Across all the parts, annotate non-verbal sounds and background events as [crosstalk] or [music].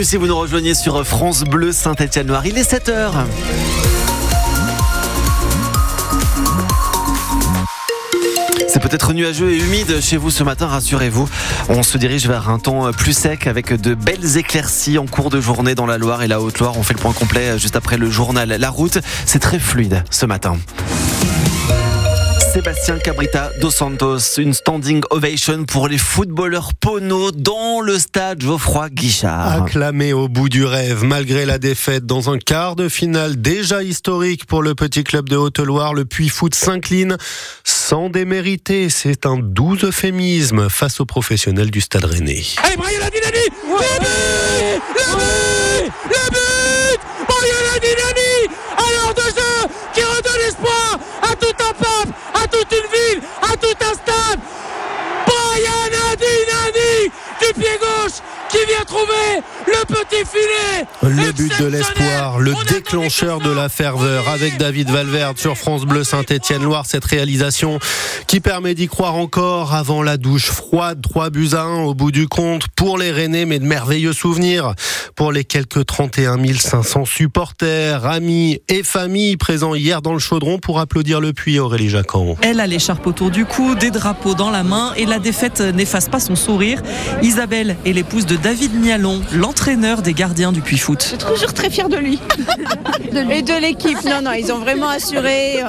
Si vous nous rejoignez sur France Bleu Saint-Étienne-Noir, il est 7h. C'est peut-être nuageux et humide chez vous ce matin, rassurez-vous. On se dirige vers un temps plus sec avec de belles éclaircies en cours de journée dans la Loire et la Haute-Loire. On fait le point complet juste après le journal. La route, c'est très fluide ce matin. Sébastien Cabrita dos Santos, une standing ovation pour les footballeurs Pono dans le stade Geoffroy Guichard. Acclamé au bout du rêve, malgré la défaite dans un quart de finale déjà historique pour le petit club de Haute-Loire, le Puy Foot s'incline sans démériter. C'est un doux euphémisme face aux professionnels du stade rennais. Allez, Brian Adinani Le but Le but Le but Brian Adinani Alors de jeu qui redonne espoir tout un peuple, à toute une ville, à tout un stade. Brian Adinani du pied gauche qui vient trouver le petit filet. Le but de l'espoir, le déclencheur de la ferveur avec David Valverde sur France Bleu Saint-Étienne-Loire. Cette réalisation qui permet d'y croire encore avant la douche froide. 3 buts à 1 au bout du compte pour les Rennais, mais de merveilleux souvenirs pour les quelques 31 500 supporters, amis et familles présents hier dans le chaudron pour applaudir le puits Aurélie Jacquan. Elle a l'écharpe autour du cou, des drapeaux dans la main et la défaite n'efface pas son sourire. Isabelle est l'épouse de David Nialon, l'entraîneur des gardiens du Puy Foot. Je suis toujours très fière [laughs] de lui. et de l'équipe. Non, non, ils ont vraiment assuré.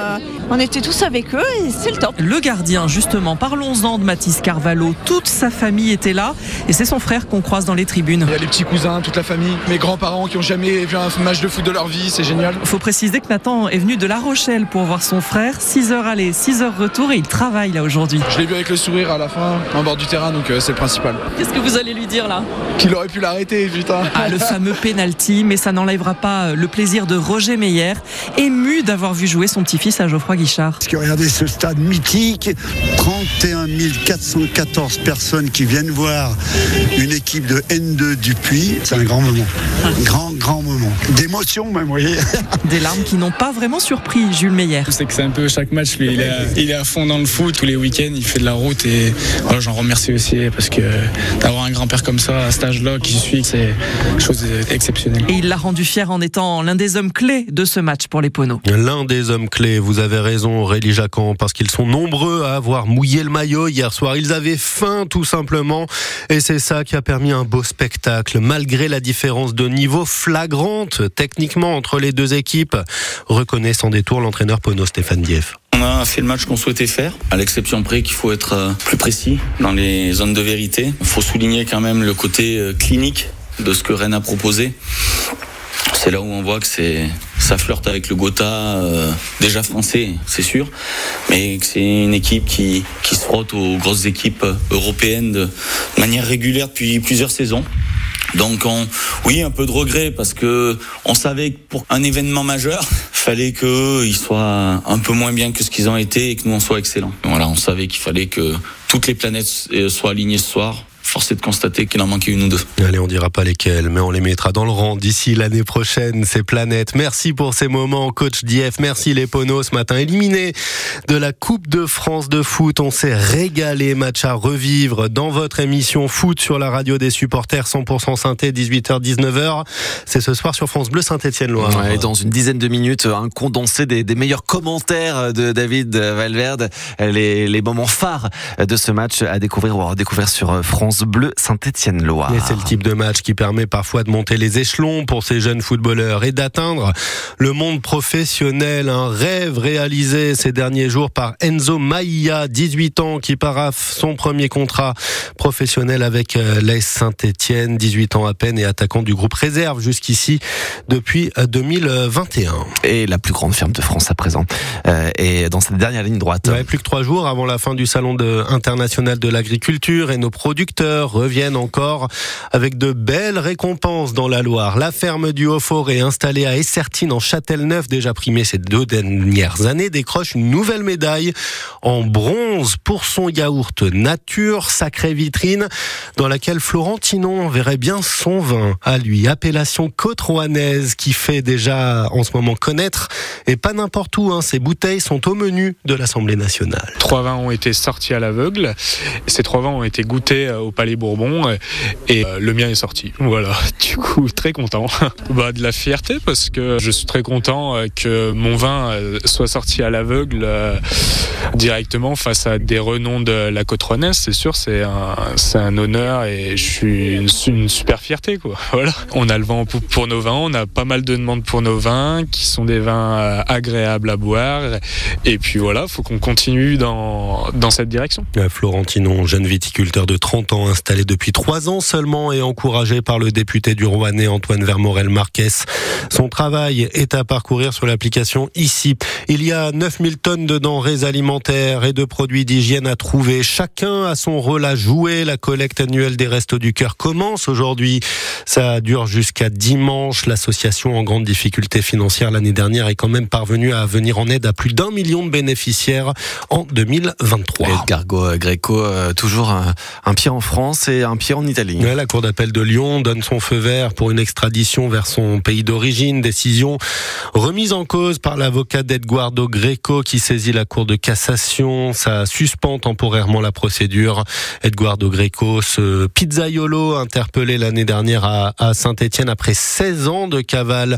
On était tous avec eux et c'est le top. Le gardien, justement, parlons-en de Mathis Carvalho. Toute sa famille était là et c'est son frère qu'on croise dans les tribunes. Il y a les petits cousins, toute la famille, mes grands-parents qui ont jamais vu un match de foot de leur vie, c'est génial. Faut préciser que Nathan est venu de La Rochelle pour voir son frère. 6 heures aller, 6 heures retour et il travaille là aujourd'hui. Je l'ai vu avec le sourire à la fin, en bord du terrain, donc euh, c'est le principal. Qu'est-ce que vous allez lui dire là? Qu'il aurait pu l'arrêter, putain. Ah, le fameux penalty, mais ça n'enlèvera pas euh, le plaisir de Roger Meyer, ému d'avoir vu jouer son petit-fils à Geoffroy Guichard. Parce que regardez ce stade mythique, 31 414 personnes qui viennent voir une équipe de N2 du Puy. C'est un grand moment. Grand, grand moment. D'émotion même, vous voyez. [laughs] Des larmes qui n'ont pas vraiment surpris Jules Meyer. C'est que c'est un peu chaque match, lui, il est, à, il est à fond dans le foot tous les week-ends, il fait de la route et voilà, j'en remercie aussi parce que d'avoir un grand-père comme ça à cet âge-là qui suit, c'est chose exceptionnelle. Et il l'a rendu fier en étant l'un des hommes clés de ce match pour les Poneaux. L'un des hommes clés, vous avez raison Aurélie Jacquan, parce qu'ils sont nombreux à avoir mouillé le maillot hier soir. Ils avaient faim tout simplement et c'est ça qui a permis un beau spectacle, malgré la différence de niveau flagrante techniquement entre les deux équipes, reconnaît sans détour l'entraîneur Pono Stéphane Dieff. On a fait le match qu'on souhaitait faire, à l'exception près qu'il faut être euh, plus précis dans les zones de vérité. Il faut souligner quand même le côté euh, clinique de ce que Rennes a proposé. C'est là où on voit que c'est ça flirte avec le Gotha, euh, déjà français, c'est sûr, mais que c'est une équipe qui, qui se frotte aux grosses équipes européennes de manière régulière depuis plusieurs saisons. Donc on, oui, un peu de regret parce que on savait que pour un événement majeur, [laughs] fallait qu'ils soient un peu moins bien que ce qu'ils ont été et que nous on soit excellents. Voilà, on savait qu'il fallait que toutes les planètes euh, soient alignées ce soir. Force est de constater qu'il en manquait une ou deux. Allez, on dira pas lesquels, mais on les mettra dans le rang d'ici l'année prochaine, ces planètes. Merci pour ces moments, coach Dieff. Merci les Ponos ce matin. Éliminé de la Coupe de France de foot, on s'est régalé. Match à revivre dans votre émission foot sur la radio des supporters 100% synthé, 18h-19h. C'est ce soir sur France Bleu Saint-Étienne-Loire. Ouais, dans une dizaine de minutes, un condensé des, des, meilleurs commentaires de David Valverde, les, les moments phares de ce match à découvrir ou à redécouvrir sur France Bleu Saint-Étienne-Loire. Et c'est le type de match qui permet parfois de monter les échelons pour ces jeunes footballeurs et d'atteindre le monde professionnel. Un rêve réalisé ces derniers jours par Enzo Maia, 18 ans, qui paraffe son premier contrat professionnel avec l'AS Saint-Étienne, 18 ans à peine et attaquant du groupe réserve jusqu'ici depuis 2021. Et la plus grande ferme de France à présent. Euh, et dans cette dernière ligne droite. Ouais, plus que trois jours avant la fin du salon de, international de l'agriculture et nos producteurs reviennent encore avec de belles récompenses dans la Loire. La ferme du Haut-Forêt installée à Essertine en Châtelneuf, déjà primée ces deux dernières années, décroche une nouvelle médaille en bronze pour son yaourt nature, sacrée vitrine, dans laquelle Florent Tinon verrait bien son vin à lui. Appellation côte qui fait déjà en ce moment connaître et pas n'importe où. Hein. Ces bouteilles sont au menu de l'Assemblée nationale. Trois vins ont été sortis à l'aveugle. Ces trois vins ont été goûtés au Palais Bourbon et, le mien est sorti. Voilà, [laughs] du coup très content. [laughs] bah de la fierté parce que je suis très content que mon vin soit sorti à l'aveugle directement face à des renoms de la côte c'est sûr, c'est un, un honneur et je suis une, super fierté. Quoi. [laughs] Voilà. On a le vent pour nos vins, on a pas mal de demandes pour nos vins qui sont des vins euh, agréables à boire. Et puis voilà, il faut qu'on continue dans, dans cette direction. Florentinon, jeune viticulteur de 30 ans, installé depuis 3 ans seulement et encouragé par le député du Rouennais Antoine Vermorel Marquez. Son travail est à parcourir sur l'application ici. Il y a 9000 tonnes de denrées alimentaires et de produits d'hygiène à trouver. Chacun a son rôle à jouer. La collecte annuelle des Restos du Cœur commence aujourd'hui. Ça dure jusqu'à dimanche. L'association en grande difficulté financière l'année dernière est quand même parvenue à venir en aide à plus d'un million de bénéficiaires en 2023. Edgar Greco, euh, toujours un, pied en France et un pied en Italie. la Cour d'appel de Lyon donne son feu vert pour une extradition vers son pays d'origine. Décision remise en cause par l'avocat d'Edguardo Greco qui saisit la Cour de cassation. Ça suspend temporairement la procédure. Edguardo Greco, ce pizzaiolo interpellé l'année dernière à, Saint-Etienne après 16 ans de cavale.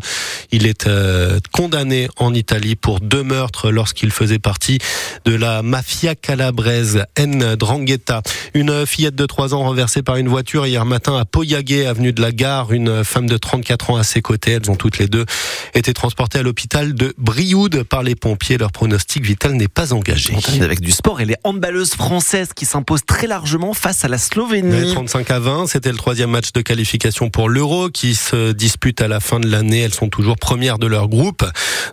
Il est euh, condamné en Italie pour deux meurtres lorsqu'il faisait partie de la mafia calabraise N. Drangheta. Une fillette de 3 ans renversée par une voiture hier matin à Poyagué, avenue de la Gare. Une femme de 34 ans à ses côtés. Elles ont toutes les deux été transportées à l'hôpital de Brioude par les pompiers. Leur pronostic vital n'est pas engagé. Avec du sport et les handballeuses françaises qui s'imposent très largement face à la Slovénie. 35 à 20, c'était le troisième match de qualification pour l'Euro qui se dispute à la fin de l'année. Elles sont toujours premières de leur groupe,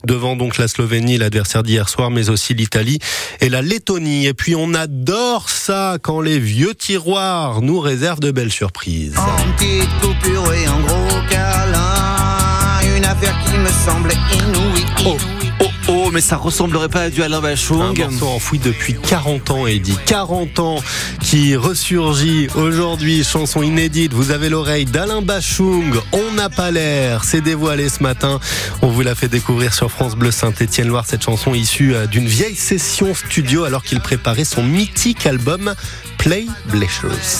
devant donc la Slovénie, l'adversaire d'hier soir, mais aussi l'Italie et la Lettonie. Et puis on adore ça quand les vieux tiroirs nous réservent de belles surprises. En petite coupure et en gros câlin, une affaire qui me semble inouïe. Oh. Oh, mais ça ressemblerait pas à du Alain Bachung. Un morceau enfoui depuis 40 ans, et dit 40 ans, qui ressurgit aujourd'hui, chanson inédite. Vous avez l'oreille d'Alain Bachung. On n'a pas l'air. C'est dévoilé ce matin. On vous l'a fait découvrir sur France Bleu Saint-Étienne-Loire. Cette chanson issue euh, d'une vieille session studio alors qu'il préparait son mythique album Play Bleachers.